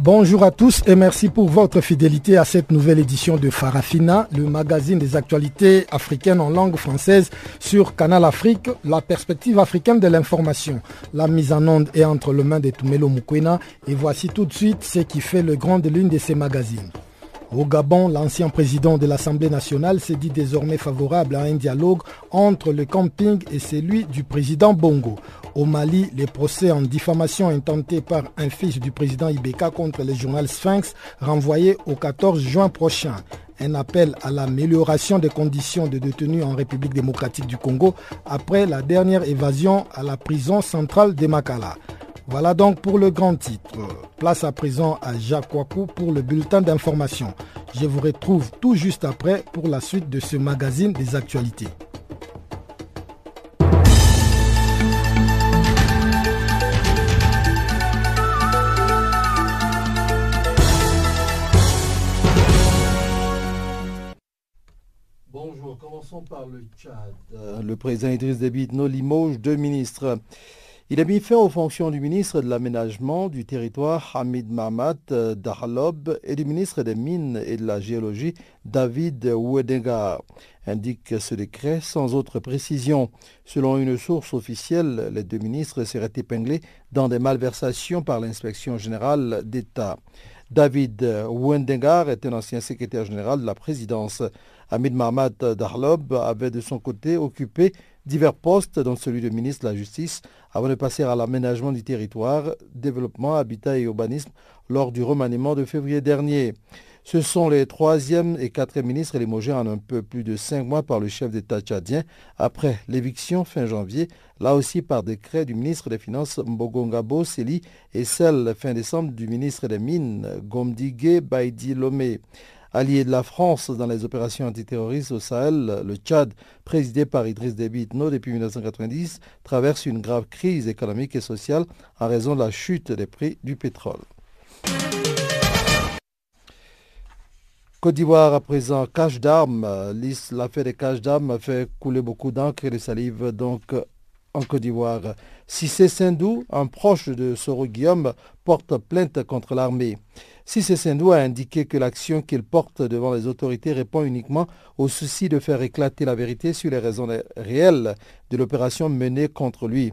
Bonjour à tous et merci pour votre fidélité à cette nouvelle édition de Farafina, le magazine des actualités africaines en langue française sur Canal Afrique, la perspective africaine de l'information. La mise en onde est entre les mains de Tumelo Mukwena et voici tout de suite ce qui fait le grand de l'une de ces magazines. Au Gabon, l'ancien président de l'Assemblée nationale s'est dit désormais favorable à un dialogue entre le camping et celui du président Bongo. Au Mali, les procès en diffamation intentés par un fils du président Ibeka contre le journal Sphinx renvoyé au 14 juin prochain. Un appel à l'amélioration des conditions de détenus en République démocratique du Congo après la dernière évasion à la prison centrale de Makala. Voilà donc pour le grand titre. Place à présent à Jacques Wakou pour le bulletin d'information. Je vous retrouve tout juste après pour la suite de ce magazine des actualités. Bonjour, commençons par le Tchad. Le président Idriss Déby Itno limoge deux ministres. Il a mis fin aux fonctions du ministre de l'Aménagement du territoire Hamid Mahmat Dahalob et du ministre des Mines et de la Géologie David Ouedengar, indique ce décret sans autre précision. Selon une source officielle, les deux ministres seraient épinglés dans des malversations par l'inspection générale d'État. David Ouedengar est un ancien secrétaire général de la présidence. Hamid Mahmat Dahlob avait de son côté occupé divers postes, dont celui de ministre de la Justice, avant de passer à l'aménagement du territoire, développement, habitat et urbanisme lors du remaniement de février dernier. Ce sont les troisième et quatrième ministres élimogés en un peu plus de cinq mois par le chef d'État tchadien après l'éviction fin janvier, là aussi par décret du ministre des Finances Mbogongabo Seli et celle fin décembre du ministre des Mines Gomdigue Baidi Lomé. Allié de la France dans les opérations antiterroristes au Sahel, le Tchad, présidé par Idriss Déby Itno depuis 1990, traverse une grave crise économique et sociale en raison de la chute des prix du pétrole. Côte d'Ivoire à présent, cache d'armes. L'affaire des caches d'armes a fait couler beaucoup d'encre et de salive donc en Côte d'Ivoire. Cissé Sindou, un proche de Soro Guillaume, porte plainte contre l'armée. Cissé Sindou a indiqué que l'action qu'il porte devant les autorités répond uniquement au souci de faire éclater la vérité sur les raisons réelles de l'opération menée contre lui.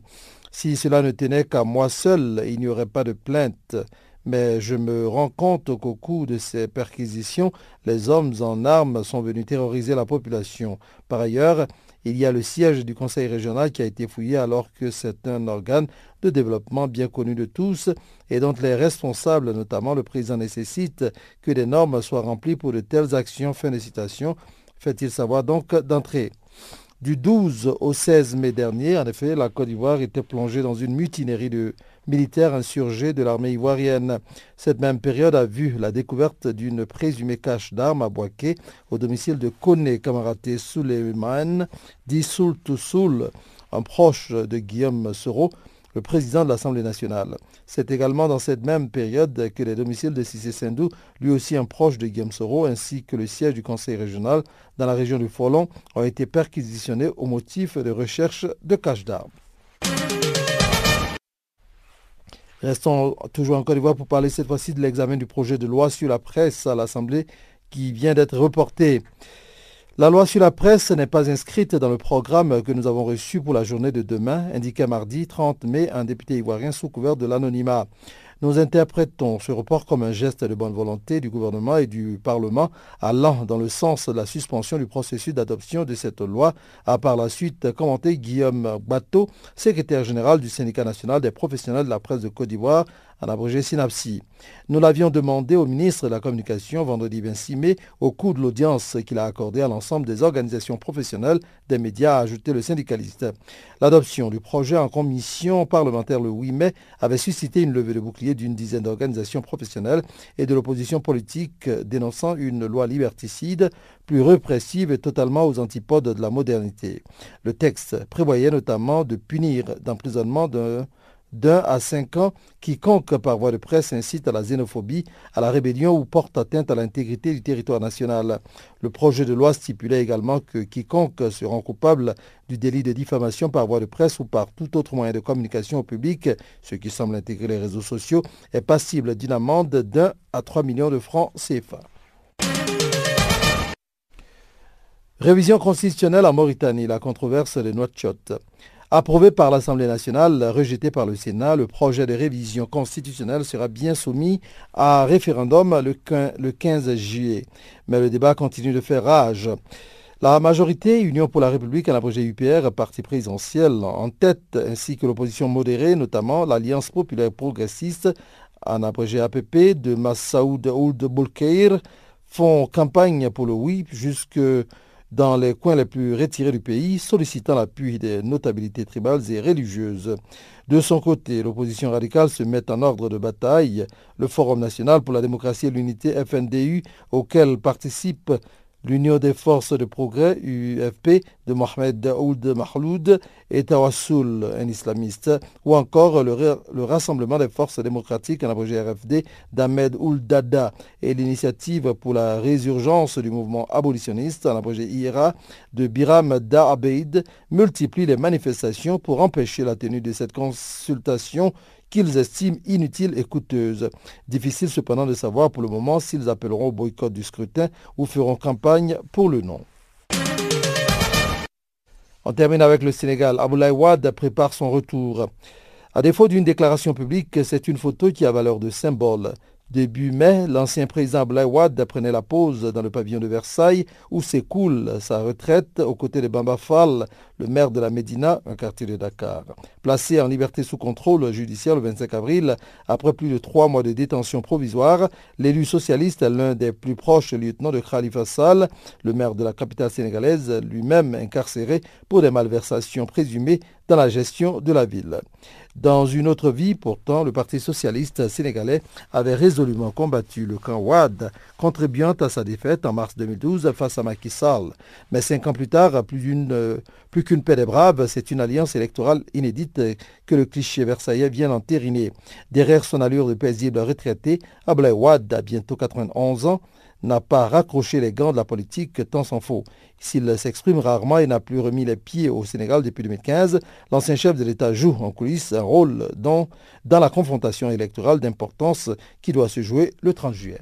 Si cela ne tenait qu'à moi seul, il n'y aurait pas de plainte mais je me rends compte qu'au cours de ces perquisitions, les hommes en armes sont venus terroriser la population. Par ailleurs, il y a le siège du Conseil régional qui a été fouillé alors que c'est un organe de développement bien connu de tous et dont les responsables, notamment le président, nécessitent que des normes soient remplies pour de telles actions. Fin de citation. Fait-il savoir donc d'entrée. Du 12 au 16 mai dernier, en effet, la Côte d'Ivoire était plongée dans une mutinerie de militaires insurgés de l'armée ivoirienne. Cette même période a vu la découverte d'une présumée cache d'armes à Boaké au domicile de Kone Kamaraté Souleyman, dit Soul Soul, un proche de Guillaume Soro, le président de l'Assemblée nationale. C'est également dans cette même période que les domiciles de Sissé Sindou, lui aussi un proche de Guillaume Soro, ainsi que le siège du conseil régional dans la région du Folon, ont été perquisitionnés au motif de recherche de cache d'armes. Restons toujours en Côte d'Ivoire pour parler cette fois-ci de l'examen du projet de loi sur la presse à l'Assemblée qui vient d'être reporté. La loi sur la presse n'est pas inscrite dans le programme que nous avons reçu pour la journée de demain, indiqué mardi 30 mai un député ivoirien sous couvert de l'anonymat. Nous interprétons ce report comme un geste de bonne volonté du gouvernement et du Parlement allant dans le sens de la suspension du processus d'adoption de cette loi, a par la suite commenté Guillaume Bateau, secrétaire général du syndicat national des professionnels de la presse de Côte d'Ivoire, en abrégé SYNAPSI. Nous l'avions demandé au ministre de la Communication vendredi 26 mai au cours de l'audience qu'il a accordée à l'ensemble des organisations professionnelles des médias, a ajouté le syndicaliste. L'adoption du projet en commission parlementaire le 8 mai avait suscité une levée de bouclier d'une dizaine d'organisations professionnelles et de l'opposition politique dénonçant une loi liberticide plus répressive et totalement aux antipodes de la modernité. Le texte prévoyait notamment de punir d'emprisonnement d'un d'un à cinq ans quiconque par voie de presse incite à la xénophobie, à la rébellion ou porte atteinte à l'intégrité du territoire national. Le projet de loi stipulait également que quiconque se rend coupable du délit de diffamation par voie de presse ou par tout autre moyen de communication au public, ce qui semble intégrer les réseaux sociaux, est passible d'une amende d'un à trois millions de francs CFA. Révision constitutionnelle en Mauritanie, la controverse des Nouakchott. Approuvé par l'Assemblée nationale, rejeté par le Sénat, le projet de révision constitutionnelle sera bien soumis à référendum le 15 juillet. Mais le débat continue de faire rage. La majorité, Union pour la République, en projet UPR, parti présidentiel en tête, ainsi que l'opposition modérée, notamment l'Alliance populaire progressiste, en abrégé APP, de Massaoud Ould Boulkeir, font campagne pour le oui jusque dans les coins les plus retirés du pays, sollicitant l'appui des notabilités tribales et religieuses. De son côté, l'opposition radicale se met en ordre de bataille. Le Forum national pour la démocratie et l'unité FNDU, auquel participent l'Union des forces de progrès, UFP, de Mohamed Daoud Mahloud et Tawassul, un islamiste, ou encore le, Rassemblement des forces démocratiques, en abrégé RFD, d'Ahmed Ould Dada et l'initiative pour la résurgence du mouvement abolitionniste, en abrégé IRA, de Biram Da Abeid, multiplient les manifestations pour empêcher la tenue de cette consultation qu'ils estiment inutile et coûteuse. Difficile cependant de savoir pour le moment s'ils appelleront au boycott du scrutin ou feront campagne pour le non. On termine avec le Sénégal. Aboulaye Wade prépare son retour. À défaut d'une déclaration publique, c'est une photo qui a valeur de symbole. Début mai, l'ancien président Wade prenait la pause dans le pavillon de Versailles où s'écoule sa retraite aux côtés de Bamba Fall, le maire de la Médina, un quartier de Dakar. Placé en liberté sous contrôle judiciaire le 25 avril, après plus de trois mois de détention provisoire, l'élu socialiste, l'un des plus proches lieutenants de Khalifa Sall, le maire de la capitale sénégalaise, lui-même incarcéré pour des malversations présumées dans la gestion de la ville. Dans une autre vie, pourtant, le Parti socialiste sénégalais avait résolument combattu le camp Ouad, contribuant à sa défaite en mars 2012 face à Macky Sall. Mais cinq ans plus tard, plus qu'une paix des braves, c'est une alliance électorale inédite que le cliché versaillais vient entériner. Derrière son allure de paisible retraité, Ablaï Ouad a bientôt 91 ans, n'a pas raccroché les gants de la politique, tant s'en faut. S'il s'exprime rarement et n'a plus remis les pieds au Sénégal depuis 2015, l'ancien chef de l'État joue en coulisses un rôle dans, dans la confrontation électorale d'importance qui doit se jouer le 30 juillet.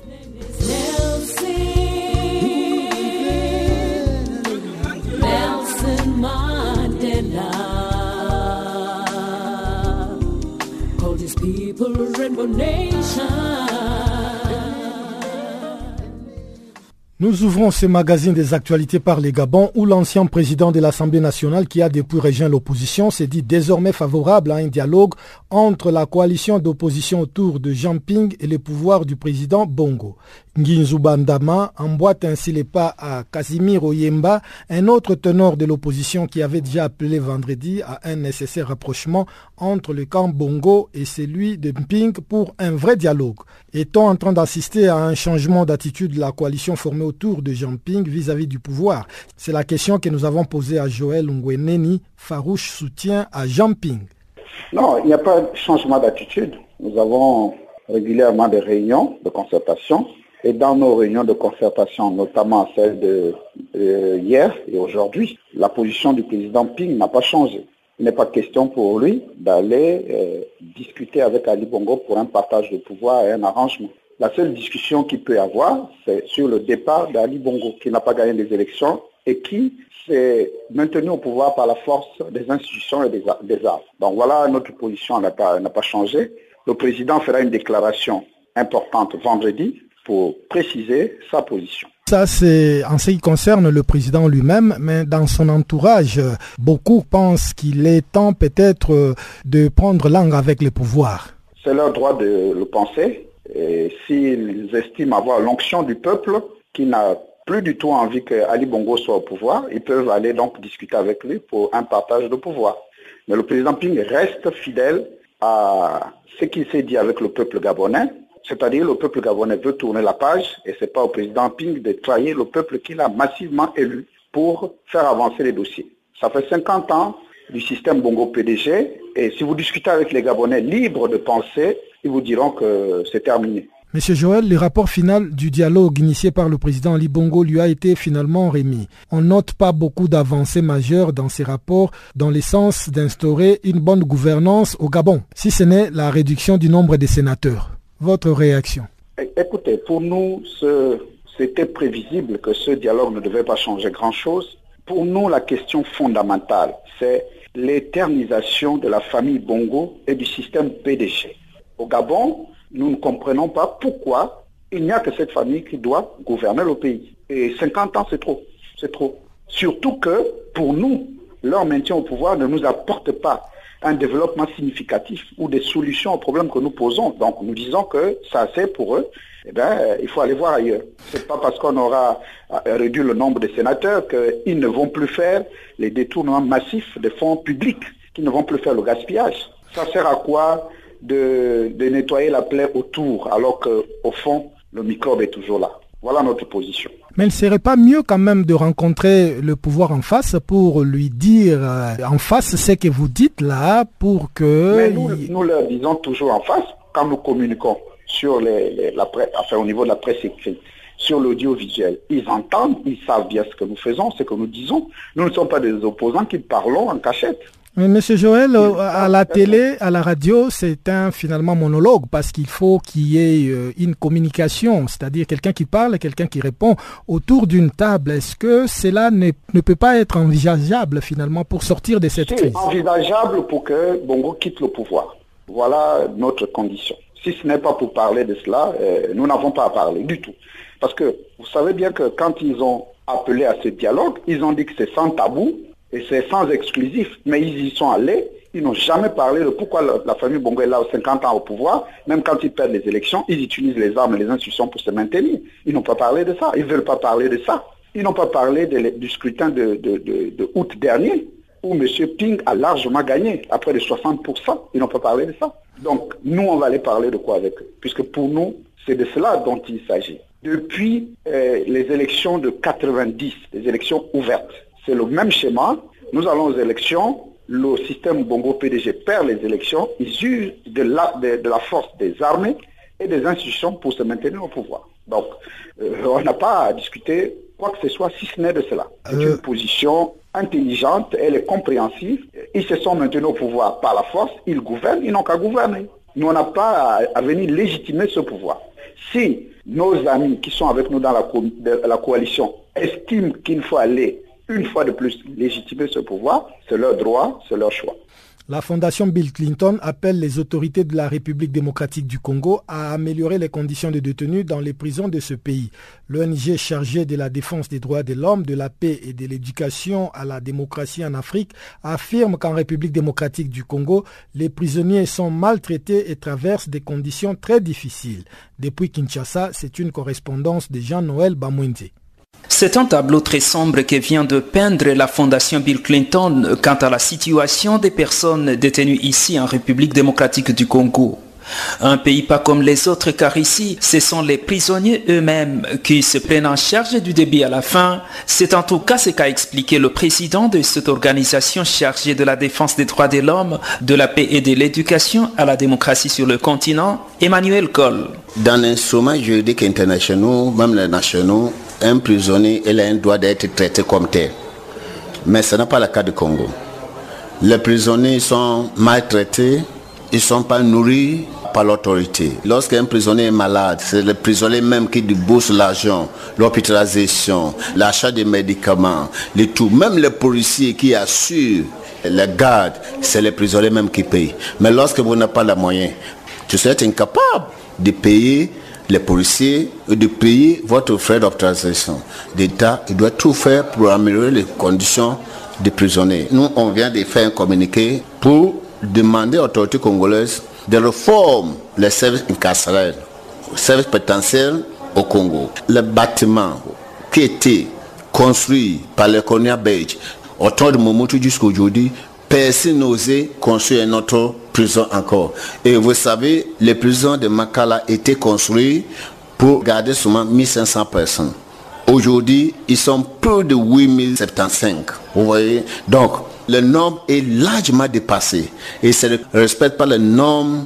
Nous ouvrons ce magazine des actualités par les Gabon où l'ancien président de l'Assemblée nationale qui a depuis rejoint l'opposition s'est dit désormais favorable à un dialogue entre la coalition d'opposition autour de Jean Ping et les pouvoirs du président Bongo. Nginzubandama emboîte ainsi les pas à Casimir Oyemba, un autre tenor de l'opposition qui avait déjà appelé vendredi à un nécessaire rapprochement entre le camp Bongo et celui de Mping pour un vrai dialogue. Est-on en train d'assister à un changement d'attitude de la coalition formée autour de Jean Ping vis-à-vis du pouvoir? C'est la question que nous avons posée à Joël Ngweneni, farouche soutien à Jean Ping. Non, il n'y a pas de changement d'attitude. Nous avons régulièrement des réunions de concertation et dans nos réunions de concertation, notamment celle de hier et aujourd'hui, la position du président Ping n'a pas changé. Il n'est pas question pour lui d'aller euh, discuter avec Ali Bongo pour un partage de pouvoir et un arrangement. La seule discussion qu'il peut avoir, c'est sur le départ d'Ali Bongo, qui n'a pas gagné des élections et qui s'est maintenu au pouvoir par la force des institutions et des, arts. Donc voilà, notre position n'a pas changé. Le président fera une déclaration importante vendredi pour préciser sa position. Ça, c'est en ce qui concerne le président lui-même, mais dans son entourage, beaucoup pensent qu'il est temps peut-être de prendre langue avec les pouvoirs. C'est leur droit de le penser. Et s'ils estiment avoir l'onction du peuple, qui n'a plus du tout envie que Ali Bongo soit au pouvoir, ils peuvent aller donc discuter avec lui pour un partage de pouvoir. Mais le président Ping reste fidèle à ce qu'il s'est dit avec le peuple gabonais, c'est-à-dire le peuple gabonais veut tourner la page et ce n'est pas au président Ping de trahir le peuple qu'il a massivement élu pour faire avancer les dossiers. Ça fait 50 ans du système Bongo PDG et si vous discutez avec les Gabonais libres de penser, ils vous diront que c'est terminé. Monsieur Joël, le rapport final du dialogue initié par le président Ali Bongo lui a été finalement remis. On note pas beaucoup d'avancées majeures dans ces rapports dans le sens d'instaurer une bonne gouvernance au Gabon, si ce n'est la réduction du nombre des sénateurs. Votre réaction Écoutez, pour nous, c'était prévisible que ce dialogue ne devait pas changer grand-chose. Pour nous, la question fondamentale, c'est l'éternisation de la famille Bongo et du système PDG. Au Gabon, nous ne comprenons pas pourquoi il n'y a que cette famille qui doit gouverner le pays. Et 50 ans, c'est trop. C'est trop. Surtout que, pour nous, leur maintien au pouvoir ne nous apporte pas un développement significatif ou des solutions aux problèmes que nous posons. Donc nous disons que ça c'est pour eux. Eh bien, il faut aller voir ailleurs. C'est pas parce qu'on aura réduit le nombre de sénateurs qu'ils ne vont plus faire les détournements massifs des fonds publics, qu'ils ne vont plus faire le gaspillage. Ça sert à quoi de, de nettoyer la plaie autour alors qu'au fond, le microbe est toujours là? Voilà notre position. Mais il ne serait pas mieux quand même de rencontrer le pouvoir en face pour lui dire euh, en face ce que vous dites là pour que... Mais nous, nous leur disons toujours en face quand nous communiquons sur les, la presse, enfin au niveau de la presse écrite, sur l'audiovisuel. Ils entendent, ils savent bien ce que nous faisons, ce que nous disons. Nous ne sommes pas des opposants qui parlons en cachette. Mais Monsieur Joël, euh, à la télé, à la radio, c'est un finalement monologue parce qu'il faut qu'il y ait euh, une communication, c'est-à-dire quelqu'un qui parle et quelqu'un qui répond autour d'une table. Est-ce que cela ne, ne, peut pas être envisageable finalement pour sortir de cette crise? envisageable pour que Bongo quitte le pouvoir. Voilà notre condition. Si ce n'est pas pour parler de cela, euh, nous n'avons pas à parler du tout. Parce que vous savez bien que quand ils ont appelé à ce dialogue, ils ont dit que c'est sans tabou, et c'est sans exclusif, mais ils y sont allés, ils n'ont jamais parlé de pourquoi la, famille Bongo est là 50 ans au pouvoir, même quand ils perdent les élections, ils utilisent les armes et les institutions pour se maintenir. Ils n'ont pas parlé de ça, ils ne veulent pas parler de ça. Ils n'ont pas parlé du scrutin de, de, août dernier, où M. Ping a largement gagné, à près de 60%. Ils n'ont pas parlé de ça. Donc, nous, on va aller parler de quoi avec eux? Puisque pour nous, c'est de cela dont il s'agit. Depuis euh, les élections de 90, les élections ouvertes, c'est le même schéma. Nous allons aux élections, le système Bongo PDG perd les élections, ils usent de la, de, la force des armées et des institutions pour se maintenir au pouvoir. Donc, euh, on n'a pas à discuter quoi que ce soit si ce n'est de cela. C'est euh. une position intelligente, elle est compréhensive. Ils se sont maintenus au pouvoir par la force, ils gouvernent, ils n'ont qu'à gouverner. Nous, on n'a pas à, venir légitimer ce pouvoir. Si nos amis qui sont avec nous dans la, la coalition estiment qu'il faut aller une fois de plus légitimer ce pouvoir. C'est leur droit, c'est leur choix. La fondation Bill Clinton appelle les autorités de la République démocratique du Congo à améliorer les conditions de détenus dans les prisons de ce pays. L'ONG chargée de la défense des droits de l'homme, de la paix et de l'éducation à la démocratie en Afrique affirme qu'en République démocratique du Congo, les prisonniers sont maltraités et traversent des conditions très difficiles. Depuis Kinshasa, c'est une correspondance de Jean-Noël Bamwende. C'est un tableau très sombre que vient de peindre la Fondation Bill Clinton quant à la situation des personnes détenues ici en République démocratique du Congo. Un pays pas comme les autres car ici, ce sont les prisonniers eux-mêmes qui se prennent en charge du débit à la fin. C'est en tout cas ce qu'a expliqué le président de cette organisation chargée de la défense des droits de l'homme, de la paix et de l'éducation à la démocratie sur le continent, Emmanuel Kohl. Dans l'instrument juridique international, même les nationaux, un prisonnier il a un droit d'être traité comme tel. Mais ce n'est pas le cas du Congo. Les prisonniers sont maltraités, ils ne sont pas nourris par l'autorité. Lorsqu'un prisonnier est malade, c'est le prisonnier même qui débouche l'argent, l'hôpitalisation, l'achat des médicaments, les tout. Même les policiers qui assurent les gardes, c'est les prisonniers même qui payent. Mais lorsque vous n'avez pas les moyens, tu êtes incapable de payer les policiers et de payer votre frais d'observation. L'État, doit tout faire pour améliorer les conditions des prisonniers. Nous, on vient de faire un communiqué pour demander aux autorités congolaises de réformer les services incarcérés, les services potentiels au Congo. Le bâtiment qui était construit par les colonies belges au temps de Momotu jusqu'à aujourd'hui, personne n'osait construire une autre prison encore. Et vous savez, les prisons de Makala étaient construites pour garder seulement 1500 personnes. Aujourd'hui, ils sont plus de 8075. Vous voyez? Donc, le nombre est largement dépassé. Et ça ne respecte pas les normes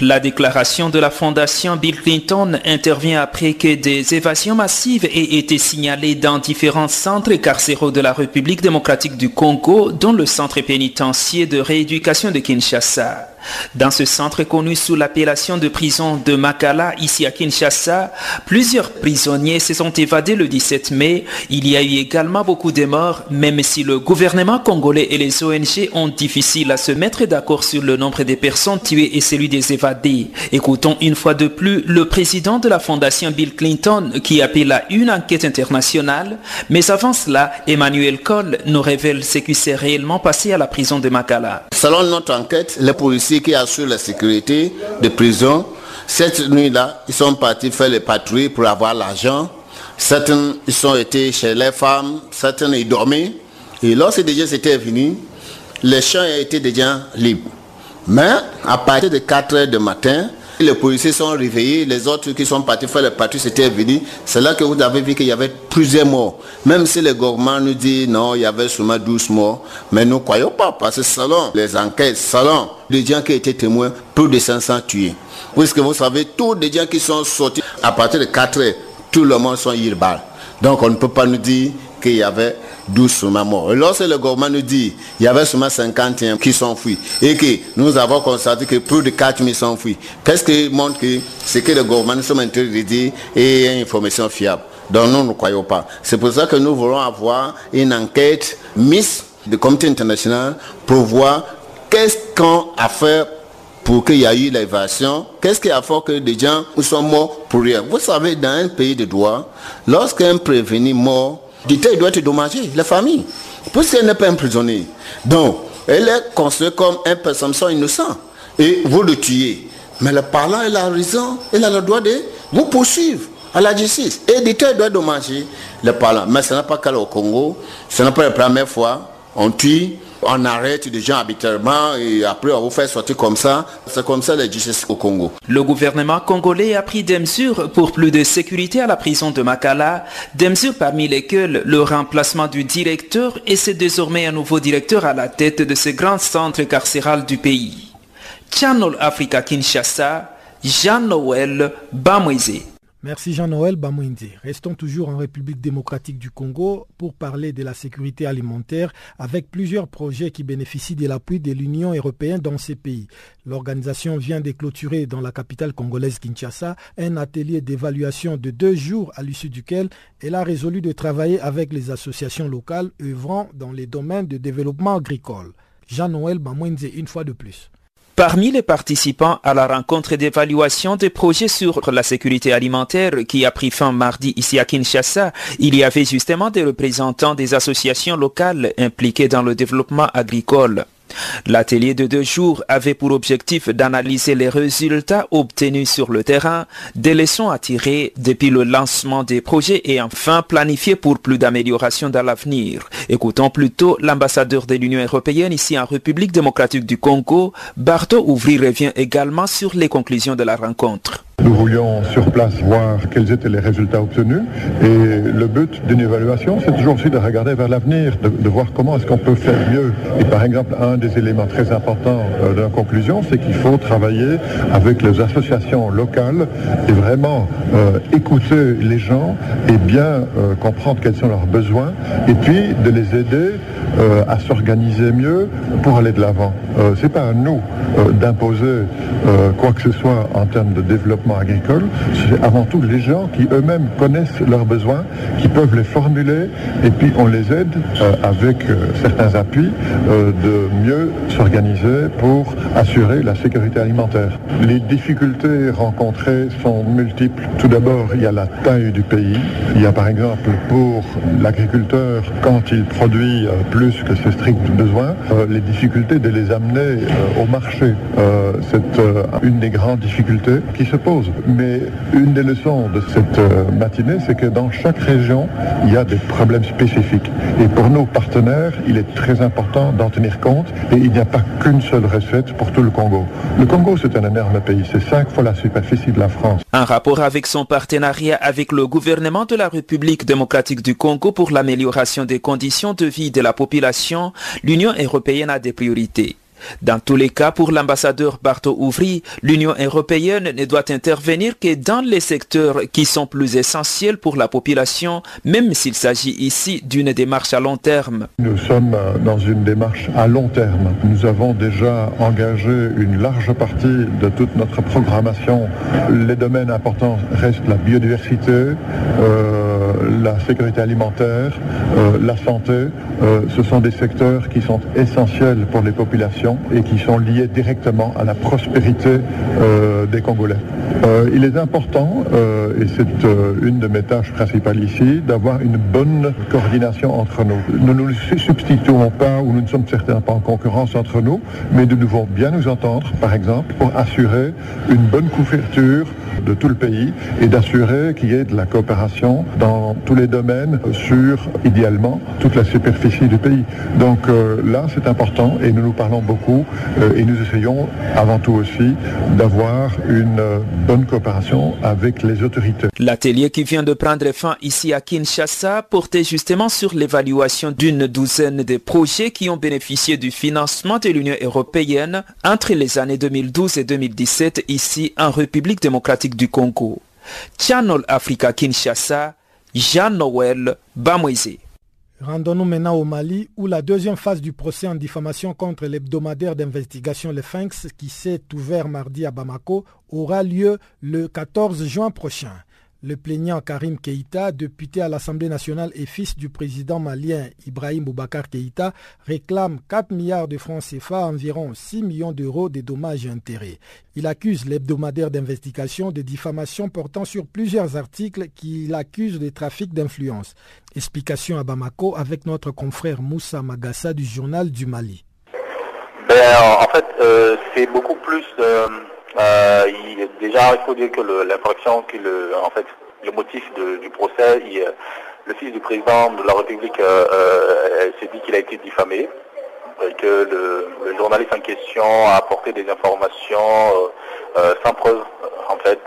La déclaration de la fondation Bill Clinton intervient après que des évasions massives aient été signalées dans différents centres carcéraux de la République démocratique du Congo, dont le centre pénitentiaire de rééducation de Kinshasa. Dans ce centre connu sous l'appellation de prison de Makala, ici à Kinshasa, plusieurs prisonniers se sont évadés le 17 mai. Il y a eu également beaucoup de morts, même si le gouvernement congolais et les ONG ont difficile à se mettre d'accord sur le nombre des personnes tuées et celui des évadés. Écoutons une fois de plus le président de la fondation Bill Clinton qui appelle à une enquête internationale. Mais avant cela, Emmanuel Kohl nous révèle ce qui s'est réellement passé à la prison de Makala. Selon notre enquête, les policiers qui assurent la sécurité de prison, cette nuit-là, ils sont partis faire les patrouilles pour avoir l'argent. Certains, ils sont été chez les femmes, certains, ils dormaient. Et lorsque déjà c'était fini, les champs étaient déjà libres. Mais à partir de 4 heures du matin, les policiers sont réveillés, les autres qui sont partis faire les patrouilles c'était fini. C'est là que vous avez vu qu'il y avait plusieurs morts. Même si le gouvernement nous dit non, il y avait seulement 12 morts. Mais nous ne croyons pas, parce que selon les enquêtes, selon les gens qui étaient témoins, plus de 500 tués. Puisque vous savez, tous les gens qui sont sortis à partir de 4 heures, tout le monde sont irbal. Donc on ne peut pas nous dire qu'il y avait 12 seulement morts. Lorsque le gouvernement nous dit qu'il y avait seulement 51 qui fuis et que nous avons constaté que plus de 4 000 sont fuis, qu'est-ce qui montre que ce que le gouvernement nous sommes interdits de dire est une information fiable? Donc nous ne croyons pas. C'est pour ça que nous voulons avoir une enquête mise du comité international pour voir qu'est-ce qu'on a fait pour qu'il y ait eu l'évasion, qu'est-ce qui a fait que des gens sont morts pour rien Vous savez, dans un pays de droit, lorsqu'un prévenu mort, L'État doit être dommagé, la famille, puisqu'elle n'est pas un prisonnier. Donc, elle est considérée comme un personne innocent. Et vous le tuez. Mais le parlant, il a raison, il a le droit de vous poursuivre à la justice. Et l'État doit dommager le parlant. Mais ce n'est pas qu'au Congo, ce n'est pas la première fois. On tue on arrête des gens habituellement et après on vous fait sortir comme ça. C'est comme ça la justice au Congo. Le gouvernement congolais a pris des mesures pour plus de sécurité à la prison de Makala, des mesures parmi lesquelles le remplacement du directeur et c'est désormais un nouveau directeur à la tête de ce grand centre carcéral du pays. Channel Africa Kinshasa, Jean-Noël Bamouizé. Merci Jean-Noël Bamouindi. Restons toujours en République démocratique du Congo pour parler de la sécurité alimentaire avec plusieurs projets qui bénéficient de l'appui de l'Union européenne dans ces pays. L'organisation vient de clôturer dans la capitale congolaise Kinshasa un atelier d'évaluation de deux jours à l'issue duquel elle a résolu de travailler avec les associations locales œuvrant dans les domaines de développement agricole. Jean-Noël Bamouindi une fois de plus. Parmi les participants à la rencontre d'évaluation des projets sur la sécurité alimentaire qui a pris fin mardi ici à Kinshasa, il y avait justement des représentants des associations locales impliquées dans le développement agricole. L'atelier de deux jours avait pour objectif d'analyser les résultats obtenus sur le terrain, des leçons à tirer depuis le lancement des projets et enfin planifier pour plus d'amélioration dans l'avenir. Écoutons plutôt l'ambassadeur de l'Union européenne ici en République démocratique du Congo, Barto Ouvry revient également sur les conclusions de la rencontre. Nous voulions sur place voir quels étaient les résultats obtenus et le but d'une évaluation, c'est toujours aussi de regarder vers l'avenir, de, voir comment est-ce qu'on peut faire mieux. Par exemple, un des éléments très importants euh, de la conclusion, c'est qu'il faut travailler avec les associations locales et vraiment euh, écouter les gens et bien euh, comprendre quels sont leurs besoins et puis de les aider à s'organiser mieux pour aller de l'avant. c'est pas à nous d'imposer quoi que ce soit en termes de développement agricole, c'est avant tout les gens qui eux-mêmes connaissent leurs besoins, qui peuvent les formuler, et puis on les aide avec certains appuis de mieux s'organiser pour assurer la sécurité alimentaire. Les difficultés rencontrées sont multiples. Tout d'abord, il y a la taille du pays. Il y a par exemple pour l'agriculteur, quand il produit plus que ses stricts besoins, les difficultés de les amener au marché. C'est une des grandes difficultés qui se posent. Mais une des leçons de cette euh, matinée, c'est que dans chaque région, il y a des problèmes spécifiques. Et pour nos partenaires, il est très important d'en tenir compte. Et il n'y a pas qu'une seule recette pour tout le Congo. Le Congo, c'est un énorme pays. C'est cinq fois la superficie de la France. Un rapport avec son partenariat avec le gouvernement de la République démocratique du Congo pour l'amélioration des conditions de vie de la population, l'Union européenne a des priorités. Dans tous les cas, pour l'ambassadeur Barto Ouvry, l'Union européenne ne doit intervenir que dans les secteurs qui sont plus essentiels pour la population, même s'il s'agit ici d'une démarche à long terme. Nous sommes dans une démarche à long terme. Nous avons déjà engagé une large partie de toute notre programmation. Les domaines importants restent la biodiversité, euh, la sécurité alimentaire, euh, la santé. Euh, ce sont des secteurs qui sont essentiels pour les populations et qui sont liés directement à la prospérité euh, des Congolais. Euh, il est important, euh, et c'est une de mes tâches principales ici, d'avoir une bonne coordination entre nous. Nous ne nous substituons pas, ou nous ne sommes certainement pas en concurrence entre nous, mais nous devons bien nous entendre, par exemple, pour assurer une bonne couverture de tout le pays et d'assurer qu'il y ait de la coopération dans tous les domaines sur, idéalement, toute la superficie du pays. Donc là, c'est important et nous nous parlons beaucoup euh, et nous essayons avant tout aussi d'avoir une euh, bonne coopération avec les autorités. L'atelier qui vient de prendre fin ici à Kinshasa portait justement sur l'évaluation d'une douzaine de projets qui ont bénéficié du financement de l'Union européenne entre les années 2012 et 2017 ici en République démocratique du Congo. Channel Africa Kinshasa, Jean-Noël Bamoisé. Rendons-nous maintenant au Mali où la deuxième phase du procès en diffamation contre l'hebdomadaire d'investigation Le Finks qui s'est ouvert mardi à Bamako aura lieu le 14 juin prochain. Le plaignant Karim Keïta, député à l'Assemblée nationale et fils du président malien Ibrahim Boubacar Keïta, réclame 4 milliards de francs CFA, environ 6 millions d'euros de dommages et intérêts. Il accuse l'hebdomadaire d'investigation de diffamation portant sur plusieurs articles qu'il accuse de trafic d'influence. Explication à Bamako avec notre confrère Moussa Magassa du journal du Mali. Ben, en fait, euh, c'est beaucoup plus... Euh, euh, déjà, il faut dire que l'infraction, le, en fait, le motif du procès, il, le fils du président de la République euh, euh, s'est dit qu'il a été diffamé et que le, journaliste en question a apporté des informations sans preuve, en fait.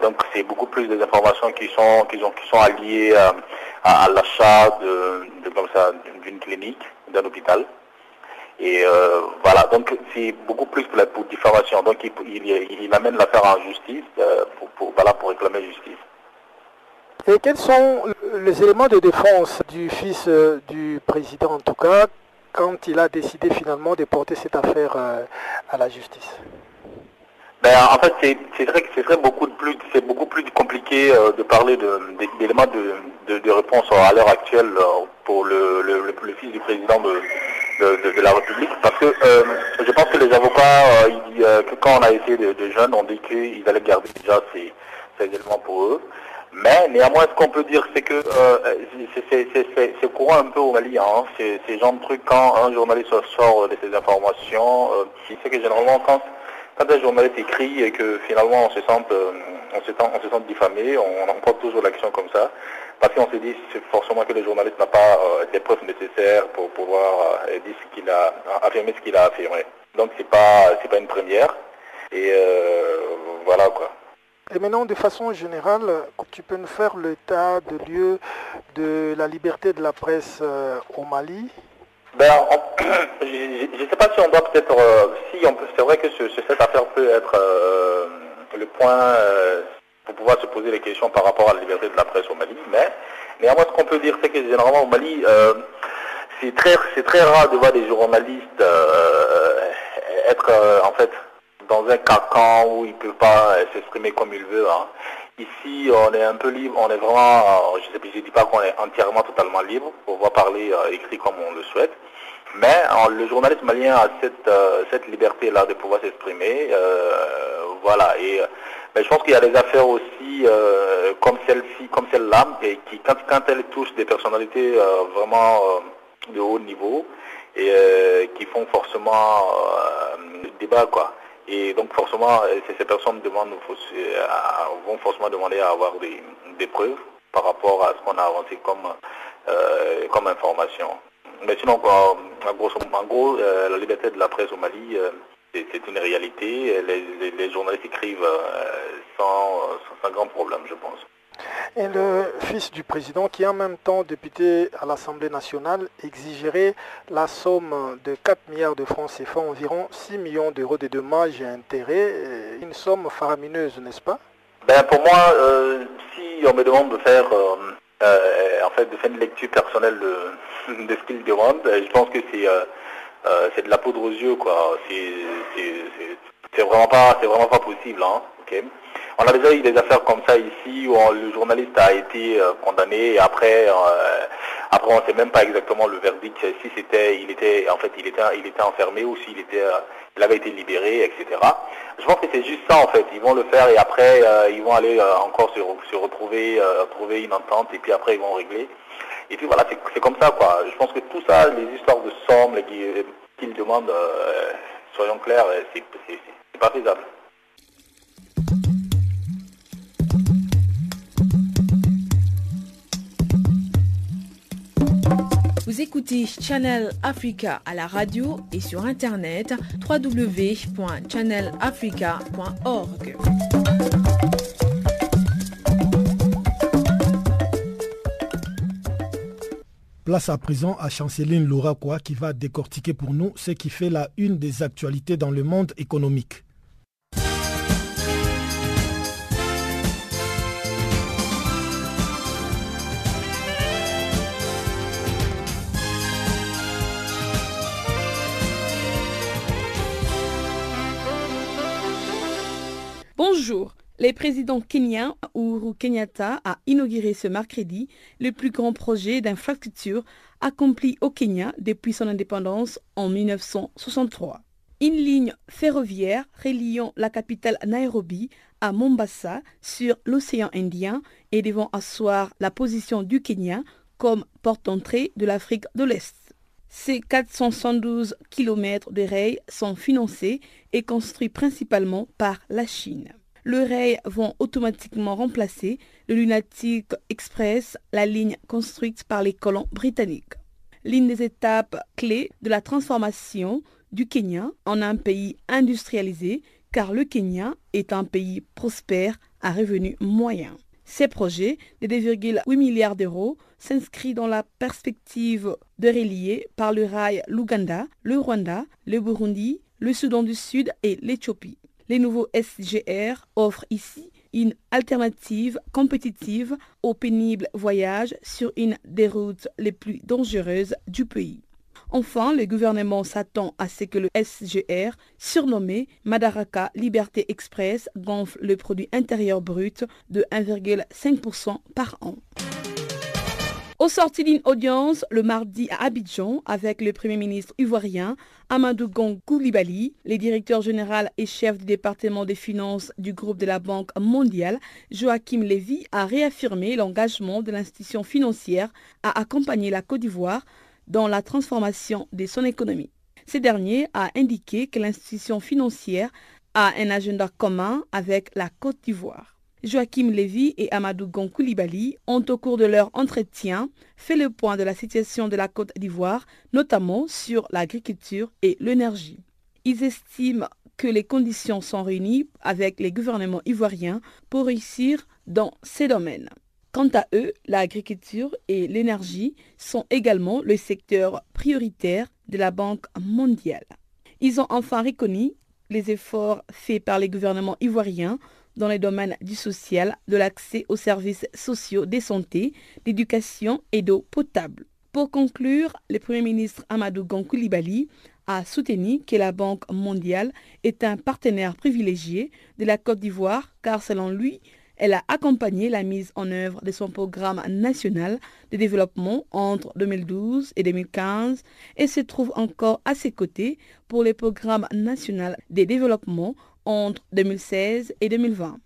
donc c'est beaucoup plus des informations qui sont qui sont qui sont alliées à, l'achat de, d'une clinique, d'un hôpital. Et euh, voilà, donc c'est beaucoup plus pour, la, pour diffamation. Donc il, il, amène l'affaire en justice euh, pour, pour, voilà, pour réclamer justice. Et quels sont les éléments de défense du fils euh, du président, en tout cas, quand il a décidé finalement de porter cette affaire à la justice? Ben, en fait, c'est vrai que beaucoup plus, c'est beaucoup plus compliqué de parler d'éléments de, de, réponse à l'heure actuelle pour le, fils du président de, la République parce que euh, je pense que les avocats, euh, euh, quand on a été de, jeunes, ont dit qu'ils allaient garder déjà ces, éléments pour eux. Mais néanmoins, ce qu'on peut dire, c'est que euh, c'est courant un peu au Mali, hein, ces, genre de trucs quand un journaliste sort de ces informations. Euh, c'est que généralement, quand, quand un journaliste écrit et que finalement on se sent, euh, on se sent, on se sent diffamé, on, prend toujours l'action comme ça, parce qu'on se dit forcément que le journaliste n'a pas euh, les preuves nécessaires pour pouvoir euh, dire ce qu'il a affirmer ce qu'il a affirmé. Donc c'est pas c'est pas une première. Et voilà quoi. Et maintenant, de façon générale, tu peux nous faire l'état de lieu de la liberté de la presse au Mali? Ben, Je ne sais pas si on doit peut-être... Euh, si C'est vrai que cette affaire peut être euh, le point pour pouvoir se poser les questions par rapport à la liberté de la presse au Mali. Mais néanmoins, ce qu'on peut dire, c'est que généralement au Mali, c'est très, très rare de voir des journalistes être en fait dans un carcan où il ne peut pas s'exprimer comme il veut. Hein. Ici, on est un peu libre, on est vraiment, euh, je ne dis pas qu'on est entièrement totalement libre, pour pouvoir parler euh, écrit comme on le souhaite. Mais le journaliste malien a cette, euh, cette liberté-là de pouvoir s'exprimer. voilà. Et mais je pense qu'il y a des affaires aussi comme celle-ci, comme celle-là, qui quand, quand elles touchent des personnalités vraiment de haut niveau et qui font forcément débat, quoi. Et donc forcément, euh, ces personnes demandent, euh, vont forcément demander à avoir des, preuves par rapport à ce qu'on a avancé comme, euh, comme information. Mais sinon, en gros, en gros la liberté de la presse au Mali, c'est une réalité. Les, journalistes écrivent sans, sans grand problème, je pense. Et le fils du président, qui est en même temps député à l'Assemblée nationale, exigerait la somme de 4 milliards de francs CFA, environ 6 millions d'euros de dommages et intérêts. Une somme faramineuse, n'est-ce pas? Ben Pour moi, euh, si on me demande de faire, euh, euh, en fait, de faire une lecture personnelle de, de ce qu'il demande, je pense que c'est c'est de la poudre aux yeux, quoi. C'est vraiment pas, c'est vraiment pas possible, hein. On a déjà eu des affaires comme ça ici où le journaliste a été euh, condamné et après, euh, après on ne sait même pas exactement le verdict si c'était, il était, en fait, il était, il était enfermé ou s'il était, euh, il avait été libéré, etc. Je pense que c'est juste ça en fait. Ils vont le faire et après ils vont aller encore se, se retrouver, trouver une entente et puis après ils vont régler. Et puis voilà, c'est comme ça quoi. Je pense que tout ça, les histoires de somme qu'ils demandent, soyons clairs, c'est pas faisable. Vous écoutez Channel Africa à la radio et sur internet www.channelafrica.org. Place à présent à Chanceline Louraquois qui va décortiquer pour nous ce qui fait la une des actualités dans le monde économique. Bonjour. Le président kenyan Uhuru Kenyatta a inauguré ce mercredi le plus grand projet d'infrastructure accompli au Kenya depuis son indépendance en 1963. Une ligne ferroviaire reliant la capitale Nairobi à Mombasa sur l'océan Indien et devant asseoir la position du Kenya comme porte d'entrée de l'Afrique de l'Est. Ces 412 km de rails sont financés et construits principalement par la Chine le rail vont automatiquement remplacer le Lunatic Express, la ligne construite par les colons britanniques. L'une des étapes clés de la transformation du Kenya en un pays industrialisé, car le Kenya est un pays prospère à revenus moyens. Ces projets de 2,8 milliards d'euros s'inscrivent dans la perspective de relier par le rail l'Ouganda, le Rwanda, le Burundi, le Soudan du Sud et l'Éthiopie. Les nouveaux SGR offrent ici une alternative compétitive au pénible voyage sur une des routes les plus dangereuses du pays. Enfin, le gouvernement s'attend à ce que le SGR, surnommé Madaraka Liberté Express, gonfle le produit intérieur brut de 1,5% par an. Au sorti d'une audience le mardi à Abidjan avec le Premier ministre ivoirien Amadou Gon Koulibaly, les directeurs général et chef du département des finances du groupe de la Banque mondiale, Joachim Levy, a réaffirmé l'engagement de l'institution financière à accompagner la Côte d'Ivoire dans la transformation de son économie. Ce dernier a indiqué que l'institution financière a un agenda commun avec la Côte d'Ivoire. Joachim Lévy et Amadou Gon Koulibaly ont au cours de leur entretien fait le point de la situation de la Côte d'Ivoire, notamment sur l'agriculture et l'énergie. Ils estiment que les conditions sont réunies avec les gouvernements ivoiriens pour réussir dans ces domaines. Quant à eux, l'agriculture et l'énergie sont également le secteur prioritaire de la Banque mondiale. Ils ont enfin reconnu les efforts faits par les gouvernements ivoiriens dans les domaines du social, de l'accès aux services sociaux, des santé, d'éducation et d'eau potable. Pour conclure, le Premier ministre Amadou Koulibaly a soutenu que la Banque mondiale est un partenaire privilégié de la Côte d'Ivoire car selon lui, elle a accompagné la mise en œuvre de son programme national de développement entre 2012 et 2015 et se trouve encore à ses côtés pour le programme national de développement entre 2016 et 2020.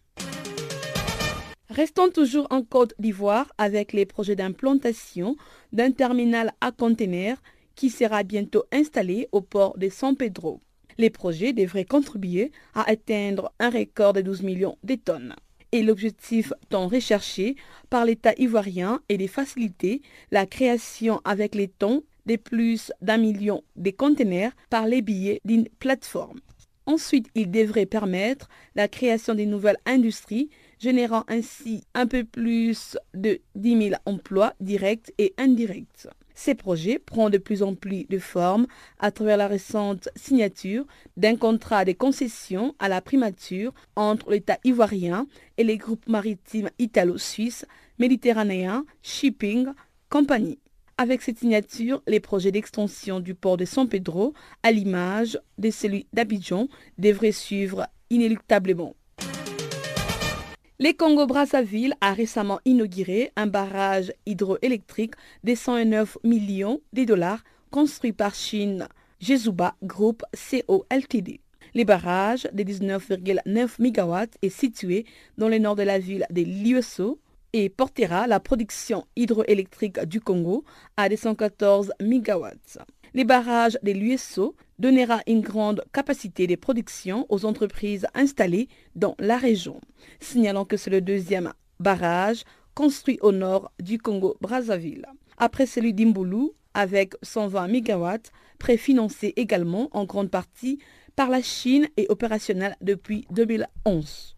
Restons toujours en Côte d'Ivoire avec les projets d'implantation d'un terminal à conteneurs qui sera bientôt installé au port de San Pedro. Les projets devraient contribuer à atteindre un record de 12 millions de tonnes. Et l'objectif tant recherché par l'État ivoirien est de faciliter la création avec les tons de plus d'un million de conteneurs par les billets d'une plateforme. Ensuite, il devrait permettre la création de nouvelles industries, générant ainsi un peu plus de 10 000 emplois directs et indirects. Ces projets prennent de plus en plus de forme à travers la récente signature d'un contrat de concession à la primature entre l'État ivoirien et les groupes maritimes italo-suisses, méditerranéens, Shipping Company. Avec cette signature, les projets d'extension du port de San Pedro, à l'image de celui d'Abidjan, devraient suivre inéluctablement. Les Congo-Brazzaville a récemment inauguré un barrage hydroélectrique de 109 millions de dollars construit par Chine Jesuba Group Co Ltd. Le barrage de 19,9 MW est situé dans le nord de la ville de Liuso, et portera la production hydroélectrique du Congo à 214 MW. Les barrages de l'USO donnera une grande capacité de production aux entreprises installées dans la région, signalant que c'est le deuxième barrage construit au nord du Congo-Brazzaville. Après celui d'Imboulou, avec 120 MW, préfinancé également en grande partie par la Chine et opérationnel depuis 2011.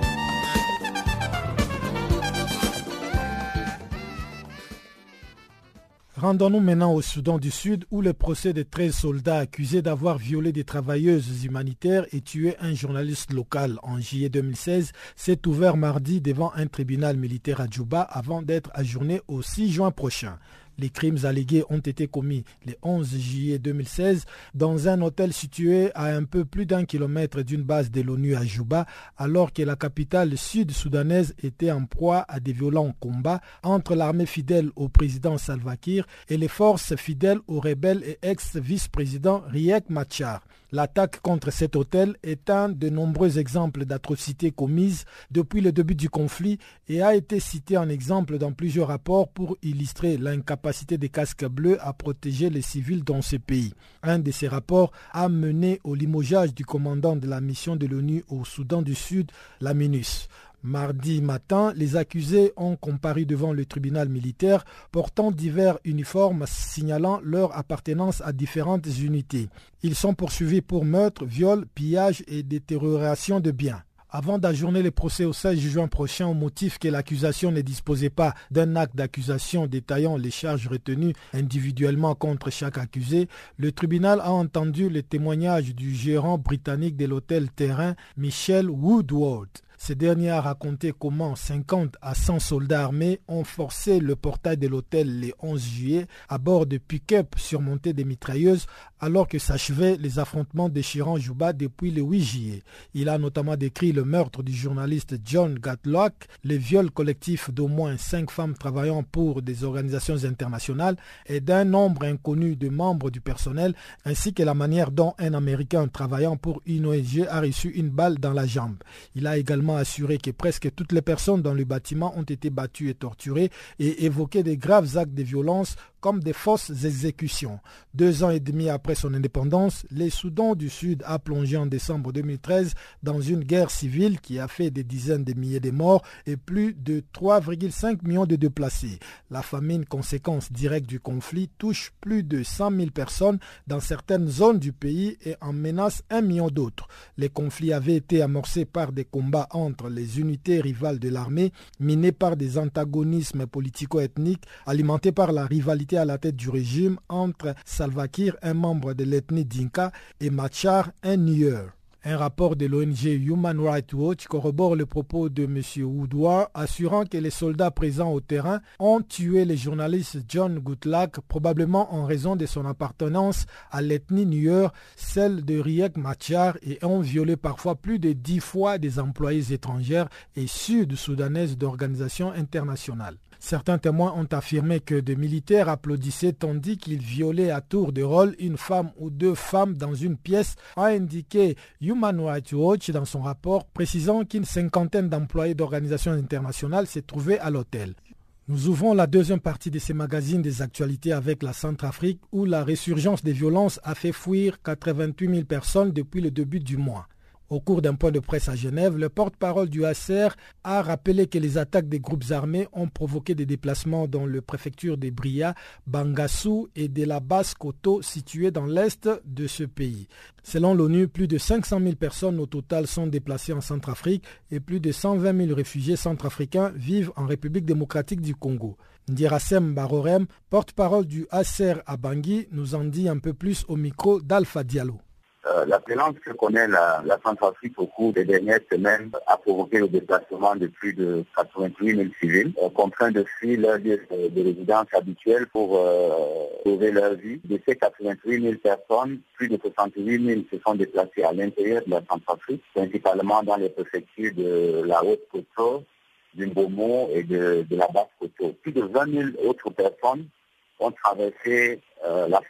Rendons-nous maintenant au Soudan du Sud où le procès de 13 soldats accusés d'avoir violé des travailleuses humanitaires et tué un journaliste local en juillet 2016 s'est ouvert mardi devant un tribunal militaire à Djouba avant d'être ajourné au 6 juin prochain. Les crimes allégués ont été commis le 11 juillet 2016 dans un hôtel situé à un peu plus d'un kilomètre d'une base de l'ONU à Juba, alors que la capitale sud-soudanaise était en proie à des violents combats entre l'armée fidèle au président Salva Kiir et les forces fidèles au rebelle et ex-vice-président Riek Machar. L'attaque contre cet hôtel est un de nombreux exemples d'atrocités commises depuis le début du conflit et a été cité en exemple dans plusieurs rapports pour illustrer l'incapacité des casques bleus à protéger les civils dans ce pays. Un de ces rapports a mené au limogeage du commandant de la mission de l'ONU au Soudan du Sud, la MINUS. Mardi matin, les accusés ont comparu devant le tribunal militaire portant divers uniformes signalant leur appartenance à différentes unités. Ils sont poursuivis pour meurtre, viol, pillage et détérioration de biens avant d'ajourner le procès au 16 juin prochain au motif que l'accusation ne disposait pas d'un acte d'accusation détaillant les charges retenues individuellement contre chaque accusé, le tribunal a entendu le témoignage du gérant britannique de l'hôtel Terrain, Michel Woodward. Ce dernier a raconté comment 50 à 100 soldats armés ont forcé le portail de l'hôtel le 11 juillet à bord de pick-up surmontés de mitrailleuses alors que s'achevaient les affrontements déchirant Juba depuis le 8 juillet. Il a notamment décrit le meurtre du journaliste John Gatlock, le viol collectif d'au moins cinq femmes travaillant pour des organisations internationales et d'un nombre inconnu de membres du personnel, ainsi que la manière dont un Américain travaillant pour une ONG a reçu une balle dans la jambe. Il a également assuré que presque toutes les personnes dans le bâtiment ont été battues et torturées et évoqué des graves actes de violence comme des fausses exécutions. Deux ans et demi après son indépendance, le Soudan du Sud a plongé en décembre 2013 dans une guerre civile qui a fait des dizaines de milliers de morts et plus de 3,5 millions de déplacés. La famine, conséquence directe du conflit, touche plus de 100 000 personnes dans certaines zones du pays et en menace un million d'autres. Les conflits avaient été amorcés par des combats entre les unités rivales de l'armée, minés par des antagonismes politico-ethniques, alimentés par la rivalité à la tête du régime entre Salva Kiir, un membre de l'ethnie Dinka, et Machar, un nieur. Un rapport de l'ONG Human Rights Watch corrobore le propos de M. Woodward, assurant que les soldats présents au terrain ont tué le journaliste John Goodluck, probablement en raison de son appartenance à l'ethnie Nuer, celle de Riek Machar, et ont violé parfois plus de dix fois des employés étrangères et sud-soudanaises d'organisations internationales. Certains témoins ont affirmé que des militaires applaudissaient tandis qu'ils violaient à tour de rôle une femme ou deux femmes dans une pièce, a indiqué Human Rights Watch dans son rapport, précisant qu'une cinquantaine d'employés d'organisations internationales s'est trouvaient à l'hôtel. Nous ouvrons la deuxième partie de ces magazines des actualités avec la Centrafrique où la résurgence des violences a fait fuir 88 000 personnes depuis le début du mois. Au cours d'un point de presse à Genève, le porte-parole du HCR a rappelé que les attaques des groupes armés ont provoqué des déplacements dans le préfecture des Bria, Bangassou et de la basse Koto située dans l'est de ce pays. Selon l'ONU, plus de 500 000 personnes au total sont déplacées en Centrafrique et plus de 120 000 réfugiés centrafricains vivent en République démocratique du Congo. Ndirassem Barorem, porte-parole du HCR à Bangui, nous en dit un peu plus au micro d'Alpha Diallo. Euh, la violence que connaît la, la Centrafrique au cours des dernières semaines a provoqué le déplacement de plus de 88 000 civils, euh, contraints de fuir leur lieu de, résidence habituelle pour euh, sauver leur vie. De ces 88 000 personnes, plus de 68 000 se sont déplacés à l'intérieur de la Centrafrique, principalement dans les préfectures de la Haute-Coteau, du Beaumont et de, de la Basse-Coteau. Plus de 20 000 autres personnes ont traversé euh, la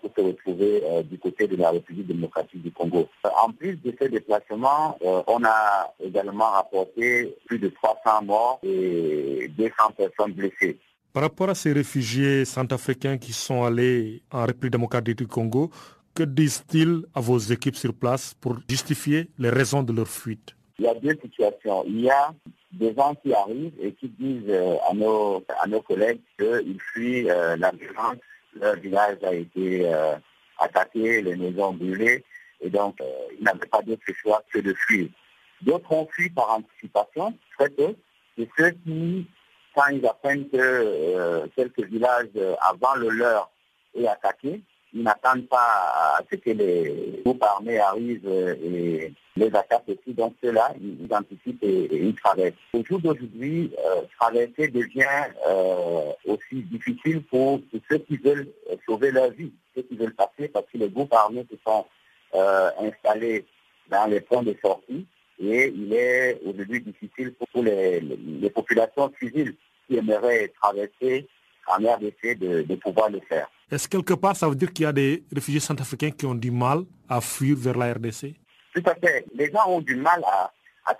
pour se retrouver euh, du côté de la République démocratique du Congo. En plus de ces déplacements, euh, on a également rapporté plus de 300 morts et 200 personnes blessées. Par rapport à ces réfugiés centrafricains qui sont allés en République démocratique du Congo, que disent-ils à vos équipes sur place pour justifier les raisons de leur fuite? Il y a deux situations. Il y a des gens qui arrivent et qui disent euh, à, nos, à nos collègues qu'ils fuient euh, la violence. Leur village a été euh, attaqué, les maisons brûlées, et donc ils n'avaient pas d'autre choix que de fuir. D'autres ont fui par anticipation, très peu. Ceux qui, quand ils apprennent que quelques villages avant le leur est attaqué, ils n'attendent pas à ce que les groupes armés arrivent et les attaques aussi. Donc ceux-là, ils anticipent et, ils traversent. Au jour d'aujourd'hui, euh, traverser devient euh, aussi difficile pour ceux qui veulent sauver leur vie, ceux qui veulent passer, parce que les groupes armés se sont euh, installés dans les points de sortie et il est aujourd'hui difficile pour les, les, populations civiles qui aimeraient traverser en RDC de, de pouvoir le faire. Est-ce quelque part ça veut dire qu'il y a des réfugiés centrafricains qui ont du mal à fuir vers la RDC Tout à fait. Les gens ont du mal à,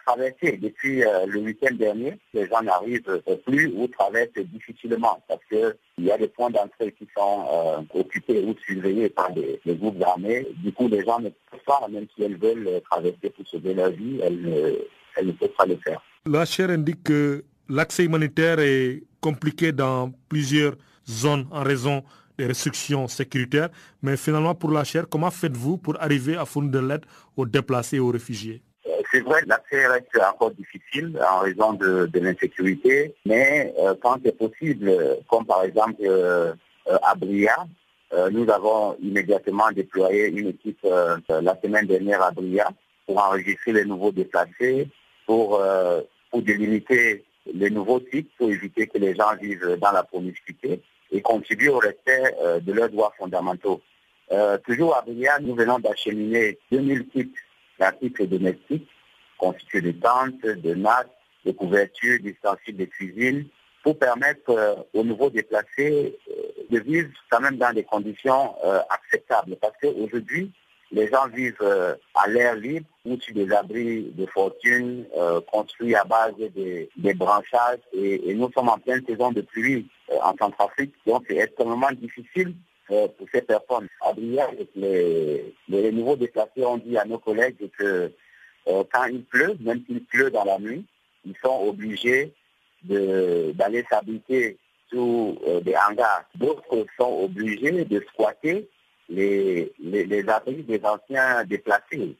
traverser. Depuis euh, le week-end dernier, les gens n'arrivent plus ou traversent difficilement parce qu'il y a des points d'entrée qui sont euh, occupés ou surveillés par les, groupes armés. Du coup, les gens ne peuvent pas, même si elles veulent traverser pour sauver leur vie, elles ne, elles ne peuvent pas le faire. La chaire indique que l'accès humanitaire est compliqué dans plusieurs zones en raison restrictions sécuritaires. Mais finalement, pour la chaire, comment faites-vous pour arriver à fournir de l'aide aux déplacés et aux réfugiés? Euh, c'est vrai, l'accès reste encore difficile en raison de, l'insécurité, mais euh, quand c'est possible, comme par exemple euh, à Bria, nous avons immédiatement déployé une équipe la semaine dernière à Bria pour enregistrer les nouveaux déplacés, pour, pour délimiter les nouveaux sites, pour éviter que les gens vivent dans la promiscuité et contribuer au respect de leurs droits fondamentaux. toujours à Bria, nous venons d'acheminer 2000 kits d'articles domestiques constitués de tentes, de nattes, de couvertures, d'ustensiles de cuisine, pour permettre euh, aux nouveaux déplacés euh, de vivre quand même dans des conditions euh, acceptables. Parce qu'aujourd'hui, les gens vivent à l'air libre ou sur des abris de fortune construits à base des, branchages et, nous sommes en pleine saison de pluie en Centrafrique. Donc c'est extrêmement difficile pour ces personnes. À les, les nouveaux déplacés ont dit à nos collègues que quand il pleut, même s'il pleut dans la nuit, ils sont obligés d'aller s'habiter sous euh, des hangars. D'autres sont obligés de squatter les, les, abris des anciens déplacés.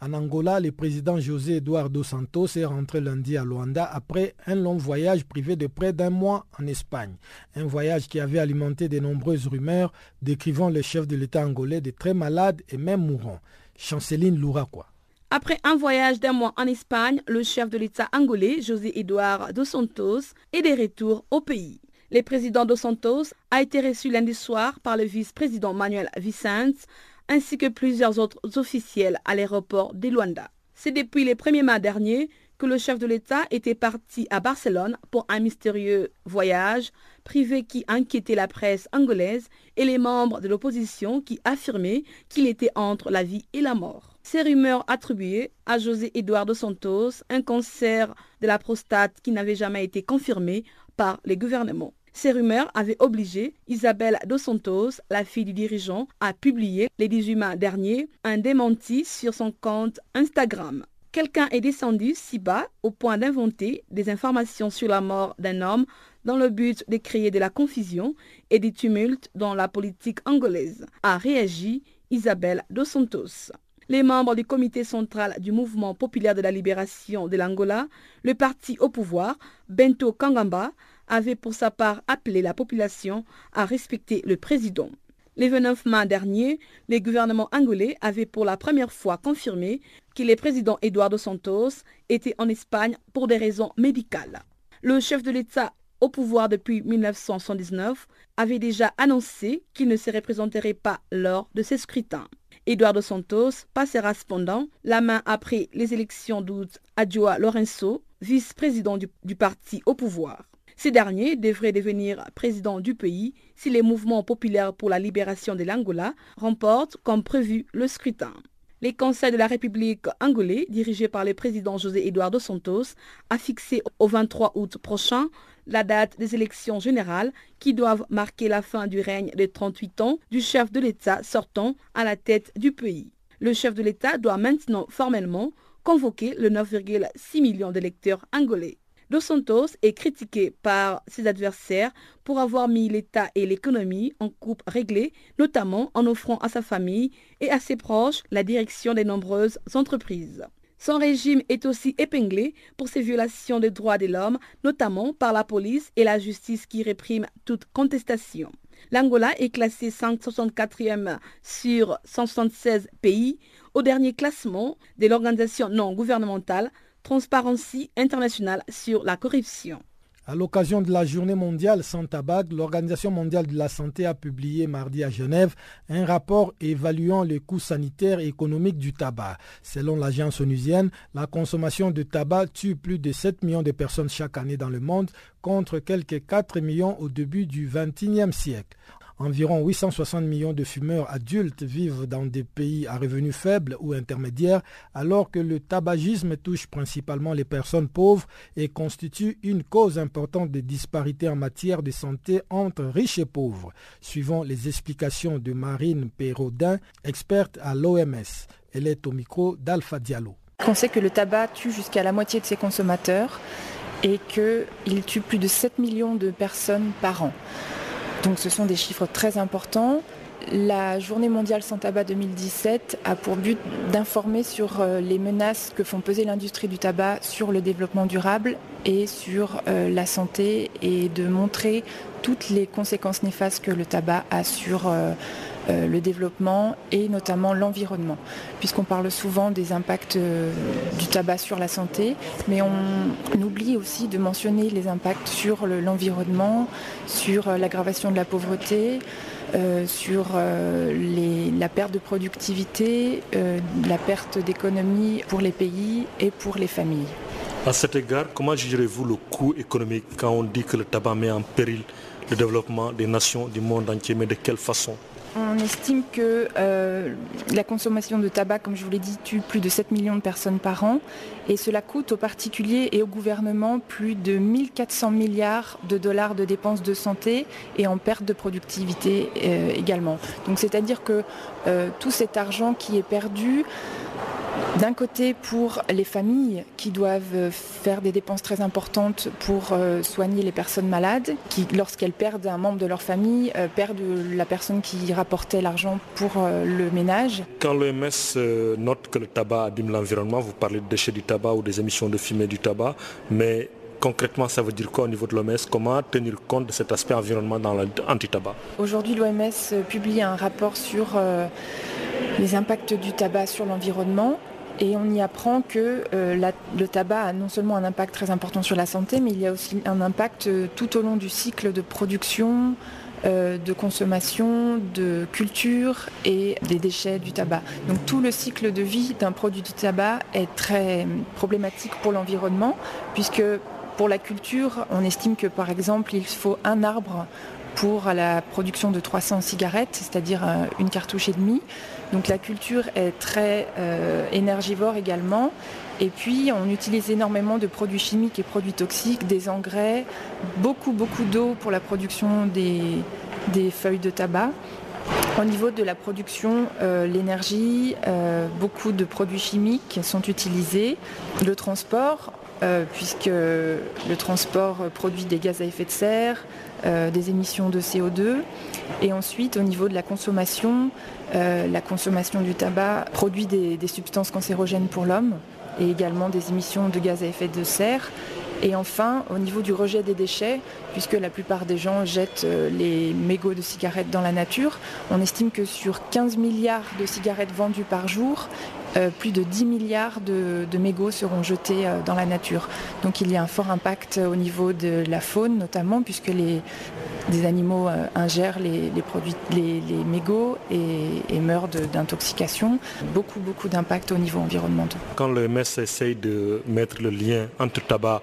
En Angola, le président José Eduardo Santos est rentré lundi à Luanda après un long voyage privé de près d'un mois en Espagne. Un voyage qui avait alimenté de nombreuses rumeurs décrivant le chef de l'État angolais de très malade et même mourant. Chanceline Louraquois. Après un voyage d'un mois en Espagne, le chef de l'État angolais, José Eduardo dos Santos, est de retour au pays. Le président dos Santos a été reçu lundi soir par le vice-président Manuel Vicente ainsi que plusieurs autres officiels à l'aéroport de Luanda. C'est depuis le 1er mai dernier que le chef de l'État était parti à Barcelone pour un mystérieux voyage privé qui inquiétait la presse angolaise et les membres de l'opposition qui affirmaient qu'il était entre la vie et la mort. Ces rumeurs attribuées à José Eduardo Santos un cancer de la prostate qui n'avait jamais été confirmé par les gouvernements. Ces rumeurs avaient obligé Isabelle Dos Santos, la fille du dirigeant, à publier les 18 mai dernier un démenti sur son compte Instagram. Quelqu'un est descendu si bas au point d'inventer des informations sur la mort d'un homme dans le but de créer de la confusion et des tumultes dans la politique angolaise, a réagi Isabelle Dos Santos les membres du comité central du mouvement populaire de la libération de l'Angola, le parti au pouvoir, Bento Kangamba, avaient pour sa part appelé la population à respecter le président. Le 29 mai dernier, le gouvernement angolais avait pour la première fois confirmé que le président Eduardo Santos était en Espagne pour des raisons médicales. Le chef de l'État au pouvoir depuis 1979 avait déjà annoncé qu'il ne se représenterait pas lors de ces scrutins. Eduardo Santos passera cependant la main après les élections d'août à Joa Lourenço, vice-président du parti au pouvoir. Ces derniers devraient devenir président du pays si les mouvements populaires pour la libération de l'Angola remportent comme prévu le scrutin. Les conseils de la République angolais, dirigé par le président José Eduardo Santos, a fixé au 23 août prochain la date des élections générales qui doivent marquer la fin du règne de 38 ans du chef de l'État sortant à la tête du pays. Le chef de l'État doit maintenant formellement convoquer le 9,6 millions d'électeurs angolais. Dos Santos est critiqué par ses adversaires pour avoir mis l'État et l'économie en coupe réglée, notamment en offrant à sa famille et à ses proches la direction des nombreuses entreprises. Son régime est aussi épinglé pour ses violations des droits de l'homme, notamment par la police et la justice qui répriment toute contestation. L'Angola est classé 164e sur 176 pays au dernier classement de l'organisation non gouvernementale Transparency International sur la corruption. À l'occasion de la journée mondiale sans tabac, l'Organisation mondiale de la santé a publié mardi à Genève un rapport évaluant les coûts sanitaires et économiques du tabac. Selon l'agence onusienne, la consommation de tabac tue plus de 7 millions de personnes chaque année dans le monde contre quelques 4 millions au début du XXIe siècle. Environ 860 millions de fumeurs adultes vivent dans des pays à revenus faibles ou intermédiaires, alors que le tabagisme touche principalement les personnes pauvres et constitue une cause importante de disparités en matière de santé entre riches et pauvres, suivant les explications de Marine Perraudin, experte à l'OMS. Elle est au micro d'Alpha Diallo. On sait que le tabac tue jusqu'à la moitié de ses consommateurs et qu'il tue plus de 7 millions de personnes par an. Donc ce sont des chiffres très importants. La journée mondiale sans tabac 2017 a pour but d'informer sur euh, les menaces que font peser l'industrie du tabac sur le développement durable et sur euh, la santé et de montrer toutes les conséquences néfastes que le tabac a sur euh, le développement et notamment l'environnement. Puisqu'on parle souvent des impacts du tabac sur la santé, mais on oublie aussi de mentionner les impacts sur l'environnement, sur l'aggravation de la pauvreté, euh, sur euh, la perte de productivité, euh, la perte d'économie pour les pays et pour les familles. À cet égard, comment jugerez-vous le coût économique quand on dit que le tabac met en péril le développement des nations du monde entier, mais de quelle façon? On estime que euh, la consommation de tabac, comme je vous l'ai dit, tue plus de 7 millions de personnes par an et cela coûte aux particuliers et au gouvernement plus de 1400 milliards de dollars de dépenses de santé et en perte de productivité euh, également. Donc c'est-à-dire que euh, tout cet argent qui est perdu d'un côté pour les familles qui doivent faire des dépenses très importantes pour euh, soigner les personnes malades, qui lorsqu'elles perdent un membre de leur famille, euh, perdent la personne qui rapportait l'argent pour euh, le ménage. Quand l'OMS note que le tabac abîme l'environnement, vous parlez de déchets du tabac ou des émissions de fumée du tabac, mais concrètement, ça veut dire quoi au niveau de l'OMS Comment tenir compte de cet aspect environnement dans l'anti-tabac Aujourd'hui, l'OMS publie un rapport sur les impacts du tabac sur l'environnement. Et on y apprend que euh, le tabac a non seulement un impact très important sur la santé, mais il y a aussi un impact euh, tout au long du cycle de production, euh, de consommation, de culture et des déchets du tabac. Donc tout le cycle de vie d'un produit du tabac est très problématique pour l'environnement, puisque pour la culture, on estime que par exemple, il faut un arbre pour la production de 300 cigarettes, c'est-à-dire une cartouche et demie. Donc la culture est très euh, énergivore également. Et puis on utilise énormément de produits chimiques et produits toxiques, des engrais, beaucoup beaucoup d'eau pour la production des, feuilles de tabac. Au niveau de la production, euh, l'énergie, euh, beaucoup de produits chimiques sont utilisés. Le transport, puisque le transport produit des gaz à effet de serre, des émissions de CO2. Et ensuite, au niveau de la consommation, euh, la consommation du tabac produit des, substances cancérogènes pour l'homme et également des émissions de gaz à effet de serre. Et enfin, au niveau du rejet des déchets, puisque la plupart des gens jettent euh, les mégots de cigarettes dans la nature, on estime que sur 15 milliards de cigarettes vendues par jour, euh, plus de 10 milliards de, mégots seront jetés dans la nature. Donc il y a un fort impact au niveau de la faune notamment, puisque les, des animaux euh, ingèrent les, mégots et, meurent d'intoxication. Beaucoup, beaucoup d'impact au niveau environnemental. Quand le MS essaye de mettre le lien entre tabac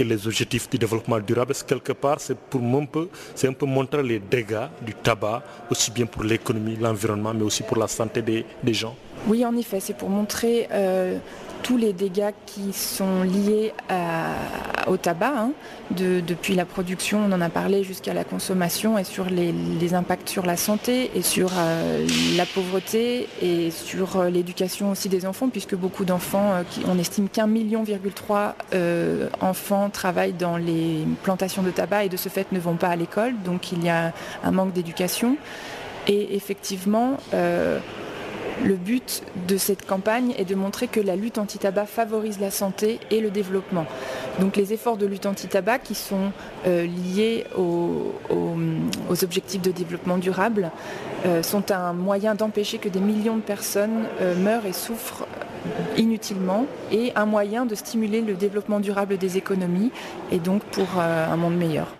et les objectifs du développement durable, quelque part c'est pour un peu, c'est un peu montrer les dégâts du tabac, aussi bien pour l'économie, l'environnement, mais aussi pour la santé des, gens. Oui, en effet, c'est pour montrer euh, tous les dégâts qui sont liés au tabac, hein, depuis la production, on en a parlé, jusqu'à la consommation et sur les, impacts sur la santé et sur euh, la pauvreté et sur euh, l'éducation aussi des enfants, puisque beaucoup d'enfants, on estime qu'un million virgule trois travaillent dans les plantations de tabac et de ce fait ne vont pas à l'école, donc il y a un manque d'éducation. Et effectivement, le but de cette campagne est de montrer que la lutte anti-tabac favorise la santé et le développement. Donc les efforts de lutte anti-tabac qui sont euh, liés aux, objectifs de développement durable euh, sont un moyen d'empêcher que des millions de personnes euh, meurent et souffrent inutilement et un moyen de stimuler le développement durable des économies et donc pour un monde meilleur.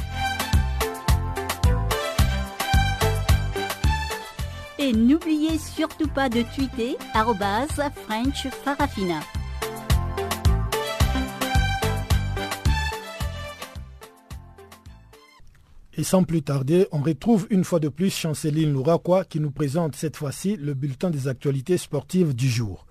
Et n'oubliez surtout pas de tweeter French Farafina. Et sans plus tarder, on retrouve une fois de plus Chanceline Louraquois qui nous présente cette fois-ci le bulletin des actualités sportives du jour.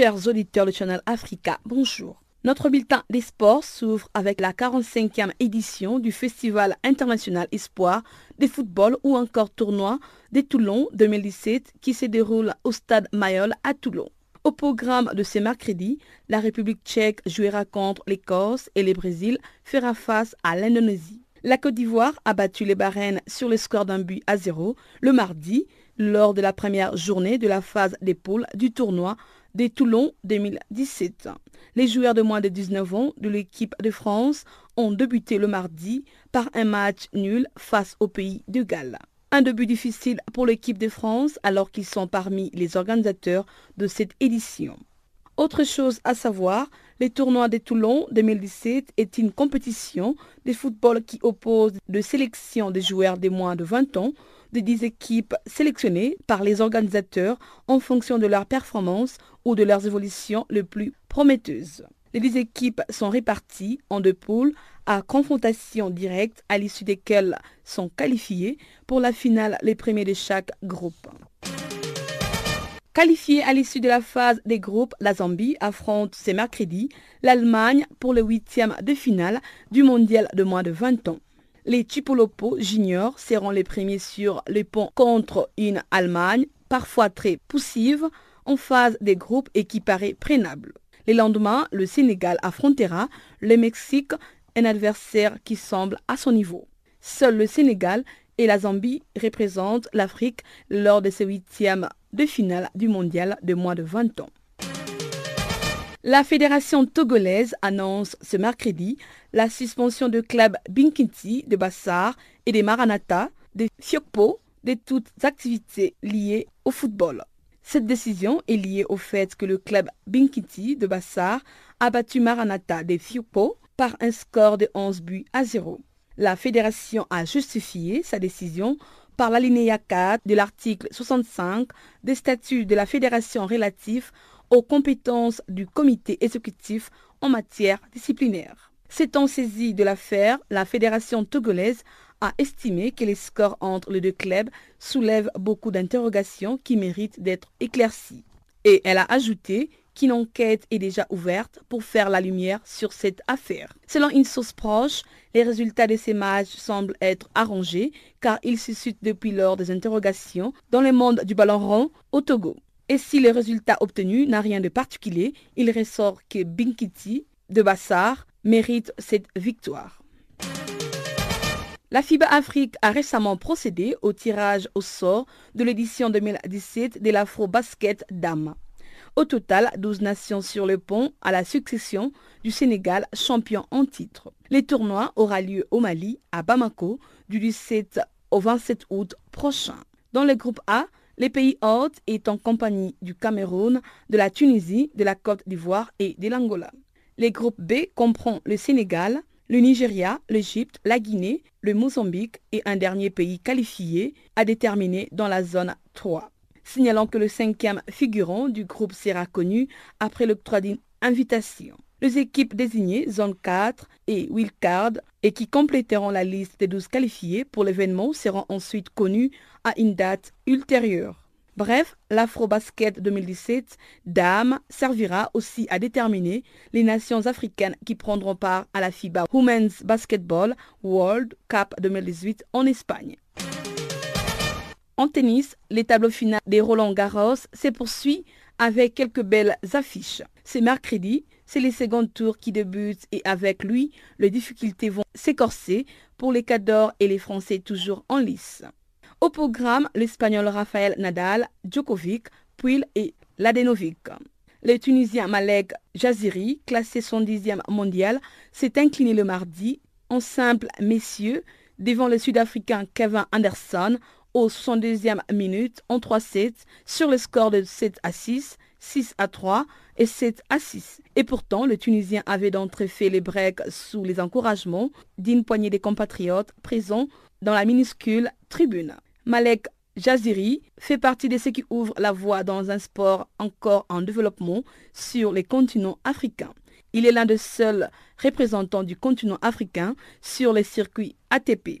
Chers auditeurs de Channel Africa, bonjour. Notre bulletin des sports s'ouvre avec la 45e édition du Festival international Espoir de football ou encore tournoi de Toulon 2017 qui se déroule au stade Mayol à Toulon. Au programme de ce mercredi, la République tchèque jouera contre l'Écosse et le Brésil fera face à l'Indonésie. La Côte d'Ivoire a battu les Bahreïn sur le score d'un but à zéro le mardi lors de la première journée de la phase des poules du tournoi des Toulon 2017. Les joueurs de moins de 19 ans de l'équipe de France ont débuté le mardi par un match nul face au pays de Galles. Un début difficile pour l'équipe de France alors qu'ils sont parmi les organisateurs de cette édition. Autre chose à savoir, le tournoi de Toulon 2017 est une compétition de football qui oppose de sélections de joueurs de moins de 20 ans de 10 équipes sélectionnées par les organisateurs en fonction de leur performance ou de leurs évolutions les plus prometteuses. Les 10 équipes sont réparties en deux poules à confrontation directe à l'issue desquelles sont qualifiés pour la finale les premiers de chaque groupe. Qualifiée à l'issue de la phase des groupes, la Zambie affronte ce mercredi l'Allemagne pour le huitième de finale du mondial de moins de 20 ans. Les Chipolopo juniors seront les premiers sur le pont contre une Allemagne parfois très poussive en phase des groupes et qui paraît prénable. Le lendemain, le Sénégal affrontera le Mexique, un adversaire qui semble à son niveau. Seul le Sénégal et la Zambie représentent l'Afrique lors de ce huitième de finale du mondial de moins de 20 ans. La fédération togolaise annonce ce mercredi la suspension de clubs Binkinti de Bassar et des Maranata de Fiokpo de toutes activités liées au football. Cette décision est liée au fait que le club Binkinti de Bassar a battu Maranata de Fiokpo par un score de 11 buts à 0. La fédération a justifié sa décision par l'alinéa 4 de l'article 65 des statuts de la fédération relatifs aux compétences du comité exécutif en matière disciplinaire. S'étant saisi de l'affaire, la fédération togolaise a estimé que les scores entre les deux clubs soulèvent beaucoup d'interrogations qui méritent d'être éclaircies. Et elle a ajouté qu'une enquête est déjà ouverte pour faire la lumière sur cette affaire. Selon une source proche, les résultats de ces matchs semblent être arrangés car ils suscitent depuis lors des interrogations dans le monde du ballon rond au Togo. Et si le résultat obtenu n'a rien de particulier, il ressort que Binkiti de Bassar mérite cette victoire. La FIBA Afrique a récemment procédé au tirage au sort de l'édition 2017 de l'Afro Basket Dame. Au total, 12 nations sur le pont à la succession du Sénégal champion en titre. Le tournoi aura lieu au Mali, à Bamako, du 17 au 27 août prochain. Dans le groupe A, les pays hôtes en compagnie du Cameroun, de la Tunisie, de la Côte d'Ivoire et de l'Angola. Les groupes B comprend le Sénégal, le Nigeria, l'Égypte, la Guinée, le Mozambique et un dernier pays qualifié à déterminer dans la zone 3. Signalons que le cinquième figurant du groupe sera connu après l'octroi d'une invitation. Les équipes désignées zone 4 et wildcard et qui compléteront la liste des 12 qualifiés pour l'événement seront ensuite connues à une date ultérieure. Bref, l'Afro-Basket 2017 Dame servira aussi à déterminer les nations africaines qui prendront part à la FIBA Women's Basketball World Cup 2018 en Espagne. En tennis, les tableaux finaux des Roland Garros se poursuit avec quelques belles affiches. C'est mercredi, c'est les second tours qui débutent et avec lui, les difficultés vont s'écorcer pour les Cadors et les Français toujours en lice. Au programme, l'Espagnol Rafael Nadal, Djokovic, Puil et Ladenovic. Le Tunisien Malek Jaziri, classé 110e mondial, s'est incliné le mardi en simple messieurs devant le Sud-Africain Kevin Anderson au 62e minute en 3-7 sur le score de 7 à 6, 6 à 3 et 7 à 6. Et pourtant, le Tunisien avait d'entrée fait les breaks sous les encouragements d'une poignée des compatriotes présents dans la minuscule tribune. Malek Jaziri fait partie de ceux qui ouvrent la voie dans un sport encore en développement sur les continents africains. Il est l'un des seuls représentants du continent africain sur les circuits ATP.